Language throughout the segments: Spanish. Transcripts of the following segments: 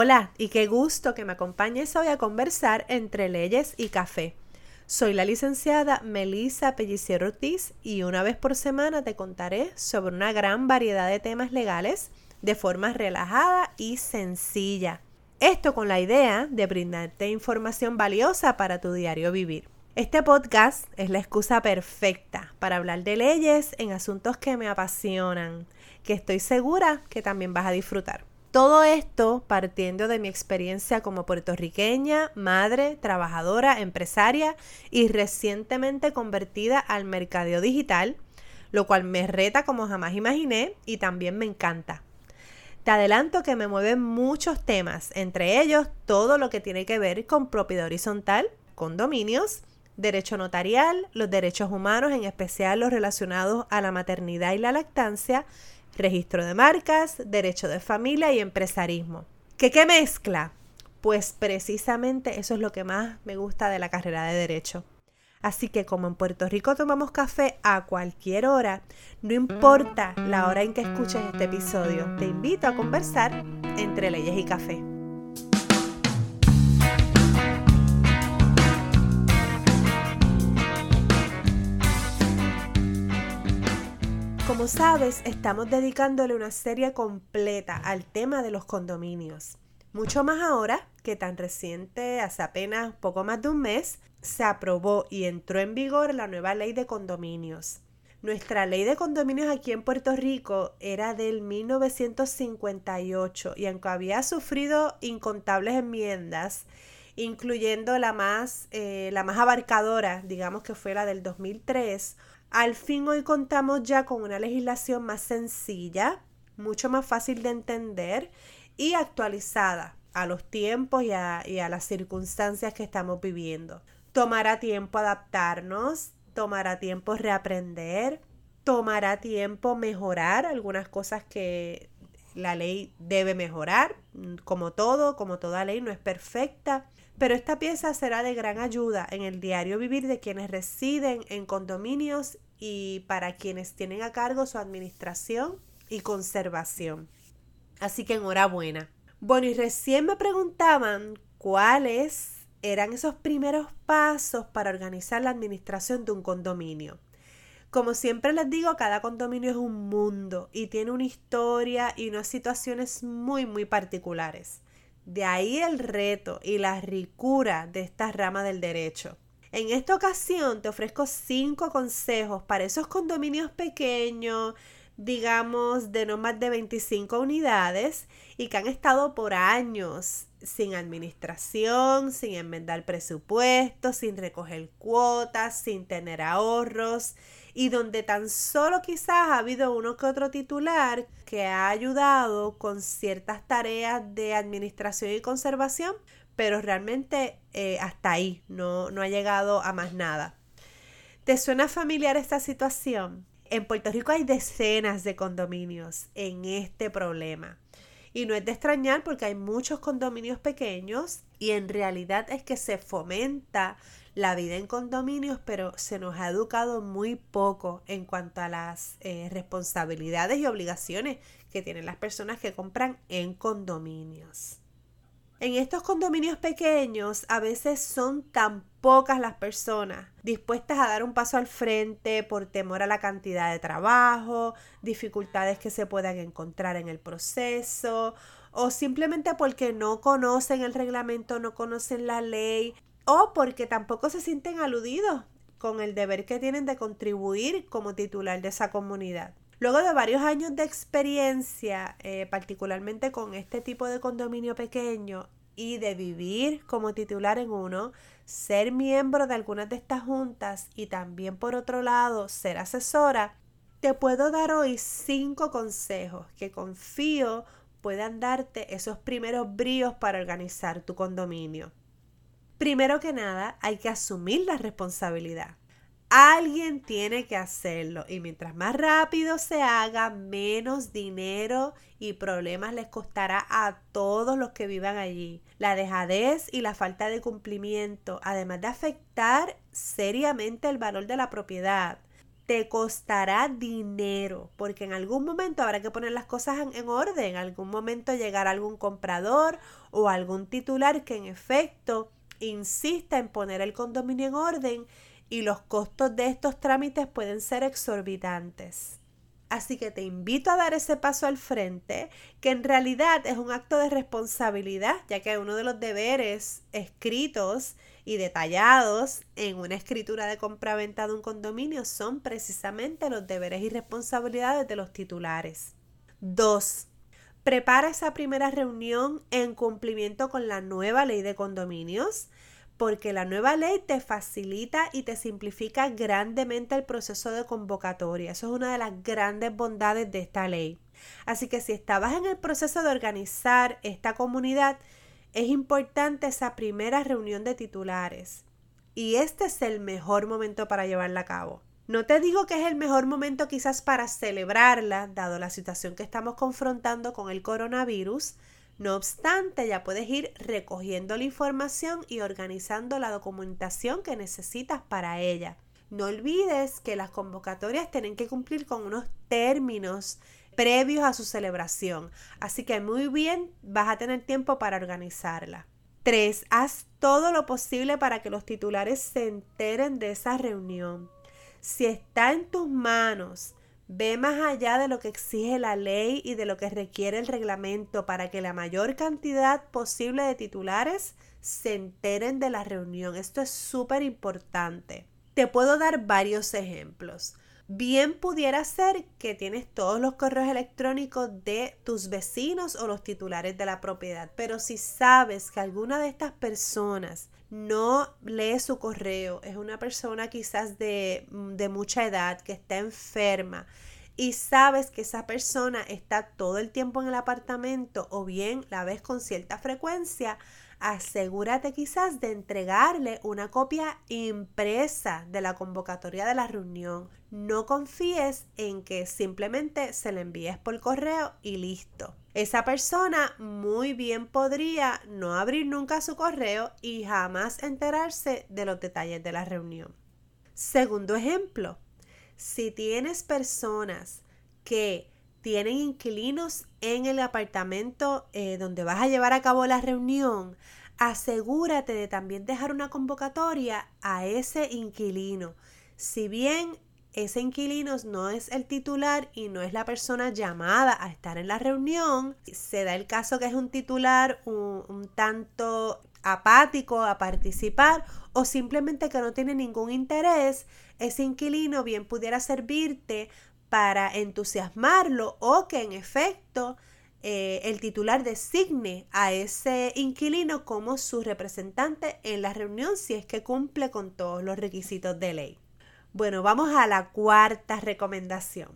Hola y qué gusto que me acompañes hoy a conversar entre leyes y café. Soy la licenciada Melissa Pellicier Ortiz y una vez por semana te contaré sobre una gran variedad de temas legales de forma relajada y sencilla. Esto con la idea de brindarte información valiosa para tu diario vivir. Este podcast es la excusa perfecta para hablar de leyes en asuntos que me apasionan, que estoy segura que también vas a disfrutar. Todo esto partiendo de mi experiencia como puertorriqueña, madre, trabajadora, empresaria y recientemente convertida al mercadeo digital, lo cual me reta como jamás imaginé y también me encanta. Te adelanto que me mueven muchos temas, entre ellos todo lo que tiene que ver con propiedad horizontal, condominios, derecho notarial, los derechos humanos, en especial los relacionados a la maternidad y la lactancia, registro de marcas, derecho de familia y empresarismo. ¿Qué, qué mezcla? Pues precisamente eso es lo que más me gusta de la carrera de derecho. Así que como en Puerto Rico tomamos café a cualquier hora, no importa la hora en que escuches este episodio, te invito a conversar entre leyes y café. Sabes, estamos dedicándole una serie completa al tema de los condominios. Mucho más ahora que tan reciente, hace apenas poco más de un mes, se aprobó y entró en vigor la nueva ley de condominios. Nuestra ley de condominios aquí en Puerto Rico era del 1958 y aunque había sufrido incontables enmiendas, incluyendo la más, eh, la más abarcadora, digamos que fue la del 2003, al fin hoy contamos ya con una legislación más sencilla, mucho más fácil de entender y actualizada a los tiempos y a, las circunstancias que estamos viviendo. Tomará tiempo adaptarnos, tomará tiempo reaprender, tomará tiempo mejorar algunas cosas que la ley debe mejorar, como todo, como toda ley no es perfecta, pero esta pieza será de gran ayuda en el diario vivir de quienes residen en condominios y para quienes tienen a cargo su administración y conservación. Así que enhorabuena. Bueno, y recién me preguntaban cuáles eran esos primeros pasos para organizar la administración de un condominio. Como siempre les digo, cada condominio es un mundo y tiene una historia y unas situaciones muy, muy particulares. De ahí el reto y la ricura de esta rama del derecho. En esta ocasión te ofrezco cinco consejos para esos condominios pequeños, digamos de no más de 25 unidades y que han estado por años sin administración, sin enmendar presupuestos, sin recoger cuotas, sin tener ahorros y donde tan solo quizás ha habido uno que otro titular que ha ayudado con ciertas tareas de administración y conservación, pero realmente eh, hasta ahí no, no ha llegado a más nada. ¿Te suena familiar esta situación? En Puerto Rico hay decenas de condominios en este problema. Y no es de extrañar porque hay muchos condominios pequeños y en realidad es que se fomenta la vida en condominios, pero se nos ha educado muy poco en cuanto a las eh, responsabilidades y obligaciones que tienen las personas que compran en condominios. En estos condominios pequeños a veces son tan pocas las personas dispuestas a dar un paso al frente por temor a la cantidad de trabajo, dificultades que se puedan encontrar en el proceso o simplemente porque no conocen el reglamento, no conocen la ley o porque tampoco se sienten aludidos con el deber que tienen de contribuir como titular de esa comunidad. Luego de varios años de experiencia, eh, particularmente con este tipo de condominio pequeño, y de vivir como titular en uno, ser miembro de algunas de estas juntas y también por otro lado ser asesora, te puedo dar hoy cinco consejos que confío puedan darte esos primeros bríos para organizar tu condominio. Primero que nada, hay que asumir la responsabilidad. Alguien tiene que hacerlo y mientras más rápido se haga, menos dinero y problemas les costará a todos los que vivan allí. La dejadez y la falta de cumplimiento, además de afectar seriamente el valor de la propiedad, te costará dinero, porque en algún momento habrá que poner las cosas en, en, orden, en algún momento llegará algún comprador o algún titular que en efecto insista en poner el condominio en orden y los costos de estos trámites pueden ser exorbitantes. Así que te invito a dar ese paso al frente, que en realidad es un acto de responsabilidad, ya que uno de los deberes escritos y detallados en una escritura de compraventa de un condominio son precisamente los deberes y responsabilidades de los titulares. 2. Prepara esa primera reunión en cumplimiento con la nueva ley de condominios porque la nueva ley te facilita y te simplifica grandemente el proceso de convocatoria. Eso es una de las grandes bondades de esta ley. Así que si estabas en el proceso de organizar esta comunidad, es importante esa primera reunión de titulares. Y este es el mejor momento para llevarla a cabo. No te digo que es el mejor momento quizás para celebrarla, dado la situación que estamos confrontando con el coronavirus, no obstante, ya puedes ir recogiendo la información y organizando la documentación que necesitas para ella. No olvides que las convocatorias tienen que cumplir con unos términos previos a su celebración, así que muy bien vas a tener tiempo para organizarla. 3. Haz todo lo posible para que los titulares se enteren de esa reunión. Si está en tus manos Ve más allá de lo que exige la ley y de lo que requiere el reglamento para que la mayor cantidad posible de titulares se enteren de la reunión. Esto es súper importante. Te puedo dar varios ejemplos. Bien pudiera ser que tienes todos los correos electrónicos de tus vecinos o los titulares de la propiedad, pero si sabes que alguna de estas personas no lee su correo, es una persona quizás de, mm, de mucha edad que está enferma y sabes que esa persona está todo el tiempo en el apartamento o bien la ves con cierta frecuencia, asegúrate quizás de entregarle una copia impresa de la convocatoria de la reunión. No confíes en que simplemente se le envíes por correo y listo. Esa persona muy bien podría no abrir nunca su correo y jamás enterarse de los detalles de la reunión. Segundo ejemplo, si tienes personas que tienen inquilinos en el apartamento eh, donde vas a llevar a cabo la reunión, asegúrate de también dejar una convocatoria a ese inquilino. Si bien ese inquilino no es el titular y no es la persona llamada a estar en la reunión, se da el caso que es un titular un tanto apático a participar o simplemente que no tiene ningún interés, ese inquilino bien pudiera servirte para entusiasmarlo o que en efecto eh, el titular designe a ese inquilino como su representante en la reunión si es que cumple con todos los requisitos de ley. Bueno, vamos a la cuarta recomendación.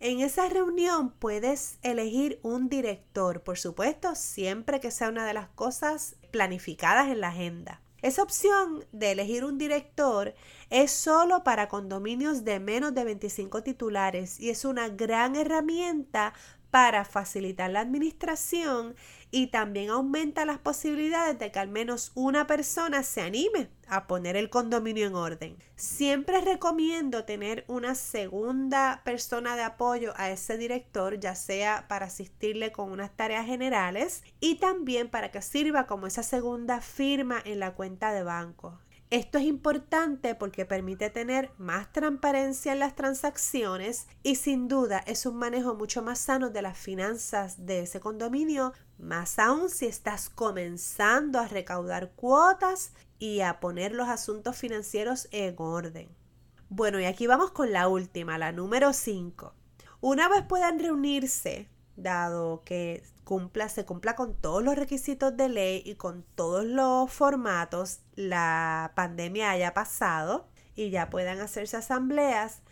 En esa reunión puedes elegir un director, por supuesto, siempre que sea una de las cosas planificadas en la agenda. Esa opción de elegir un director es solo para condominios de menos de 25 titulares y es una gran herramienta para facilitar la administración y también aumenta las posibilidades de que al menos una persona se anime a poner el condominio en orden. Siempre recomiendo tener una segunda persona de apoyo a ese director, ya sea para asistirle con unas tareas generales y también para que sirva como esa segunda firma en la cuenta de banco. Esto es importante porque permite tener más transparencia en las transacciones y sin duda es un manejo mucho más sano de las finanzas de ese condominio, más aún si estás comenzando a recaudar cuotas y a poner los asuntos financieros en orden. Bueno, y aquí vamos con la última, la número 5. Una vez puedan reunirse, dado que cumpla, se cumpla con todos los requisitos de ley y con todos los formatos, la pandemia haya pasado y ya puedan hacerse asambleas,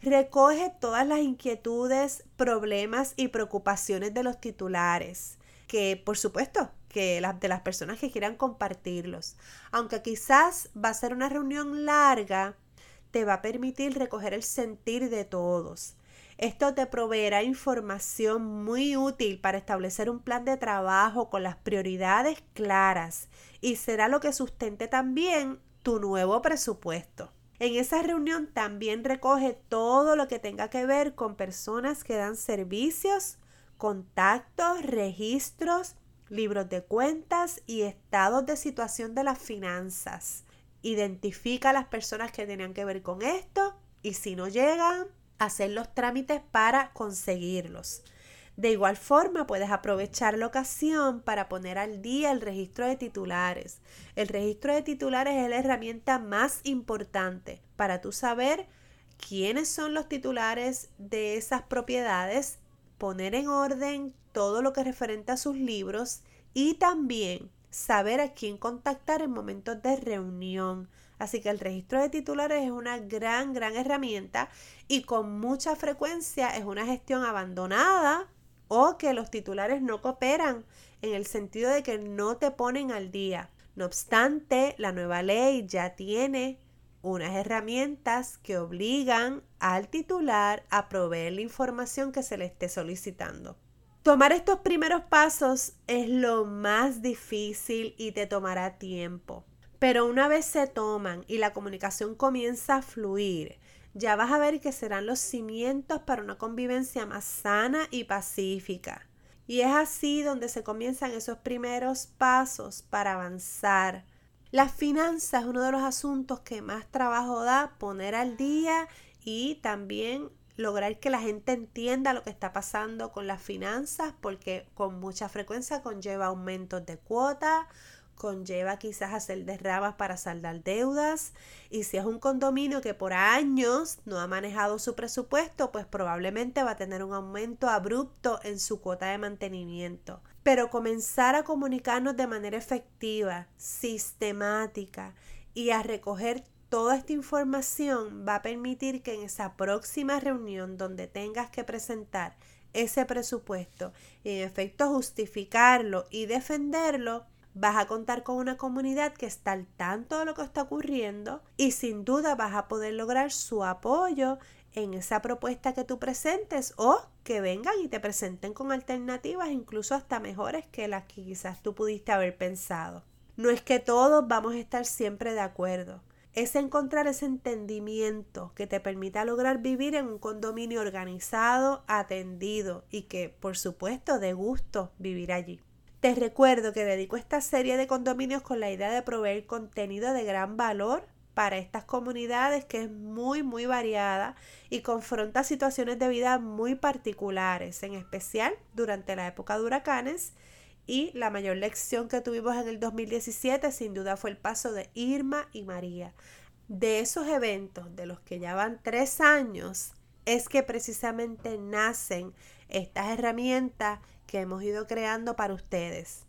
recoge todas las inquietudes, problemas y preocupaciones de los titulares, que por supuesto que las de las personas que quieran compartirlos. Aunque quizás va a ser una reunión larga, te va a permitir recoger el sentir de todos. Esto te proveerá información muy útil para establecer un plan de trabajo con las prioridades claras y será lo que sustente también tu nuevo presupuesto. En esa reunión también recoge todo lo que tenga que ver con personas que dan servicios, contactos, registros, libros de cuentas y estados de situación de las finanzas. Identifica a las personas que tenían que ver con esto y si no llegan, hacer los trámites para conseguirlos. De igual forma, puedes aprovechar la ocasión para poner al día el registro de titulares. El registro de titulares es la herramienta más importante para tú saber quiénes son los titulares de esas propiedades, poner en orden todo lo que referente a sus libros y también saber a quién contactar en momentos de reunión. Así que el registro de titulares es una gran, gran herramienta y con mucha frecuencia es una gestión abandonada o que los titulares no cooperan en el sentido de que no te ponen al día. No obstante, la nueva ley ya tiene unas herramientas que obligan al titular a proveer la información que se le esté solicitando. Tomar estos primeros pasos es lo más difícil y te tomará tiempo. Pero una vez se toman y la comunicación comienza a fluir, ya vas a ver que serán los cimientos para una convivencia más sana y pacífica. Y es así donde se comienzan esos primeros pasos para avanzar. La finanza es uno de los asuntos que más trabajo da poner al día y también lograr que la gente entienda lo que está pasando con las finanzas porque con mucha frecuencia conlleva aumentos de cuota, conlleva quizás hacer derramas para saldar deudas y si es un condominio que por años no ha manejado su presupuesto, pues probablemente va a tener un aumento abrupto en su cuota de mantenimiento. Pero comenzar a comunicarnos de manera efectiva, sistemática y a recoger toda esta información va a permitir que en esa próxima reunión donde tengas que presentar ese presupuesto y en efecto justificarlo y defenderlo, vas a contar con una comunidad que está al tanto de lo que está ocurriendo y sin duda vas a poder lograr su apoyo en esa propuesta que tú presentes o que vengan y te presenten con alternativas incluso hasta mejores que las que quizás tú pudiste haber pensado. No es que todos vamos a estar siempre de acuerdo, es encontrar ese entendimiento que te permita lograr vivir en un condominio organizado, atendido y que por supuesto de gusto vivir allí. Te recuerdo que dedico esta serie de condominios con la idea de proveer contenido de gran valor para estas comunidades que es muy muy variada y confronta situaciones de vida muy particulares, en especial durante la época de huracanes y la mayor lección que tuvimos en el 2017 sin duda fue el paso de Irma y María. De esos eventos, de los que ya van tres años, es que precisamente nacen estas herramientas que hemos ido creando para ustedes.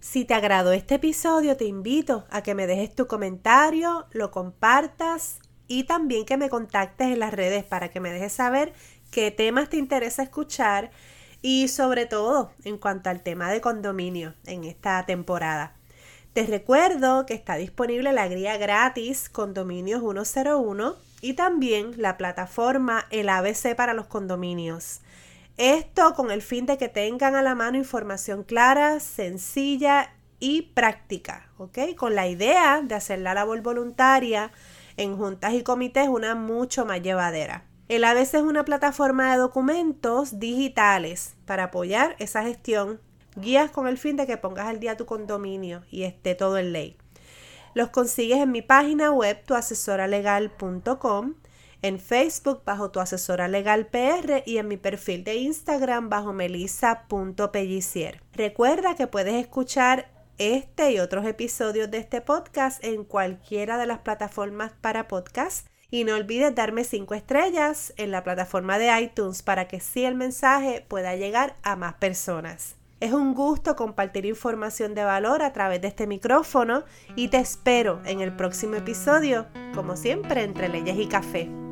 Si te agradó este episodio, te invito a que me dejes tu comentario, lo compartas y también que me contactes en las redes para que me dejes saber qué temas te interesa escuchar y sobre todo en cuanto al tema de condominio en esta temporada. Te recuerdo que está disponible la guía gratis Condominios 101 y también la plataforma El ABC para los condominios. Esto con el fin de que tengan a la mano información clara, sencilla y práctica, ¿ok? Con la idea de hacer la labor voluntaria en juntas y comités una mucho más llevadera. El ABC es una plataforma de documentos digitales para apoyar esa gestión, guías con el fin de que pongas al día tu condominio y esté todo en ley. Los consigues en mi página web tuasesoralegal.com en Facebook bajo tu asesora legal PR y en mi perfil de Instagram bajo melissa.pellicier. Recuerda que puedes escuchar este y otros episodios de este podcast en cualquiera de las plataformas para podcast. Y no olvides darme 5 estrellas en la plataforma de iTunes para que sí el mensaje pueda llegar a más personas. Es un gusto compartir información de valor a través de este micrófono y te espero en el próximo episodio, como siempre, entre leyes y café.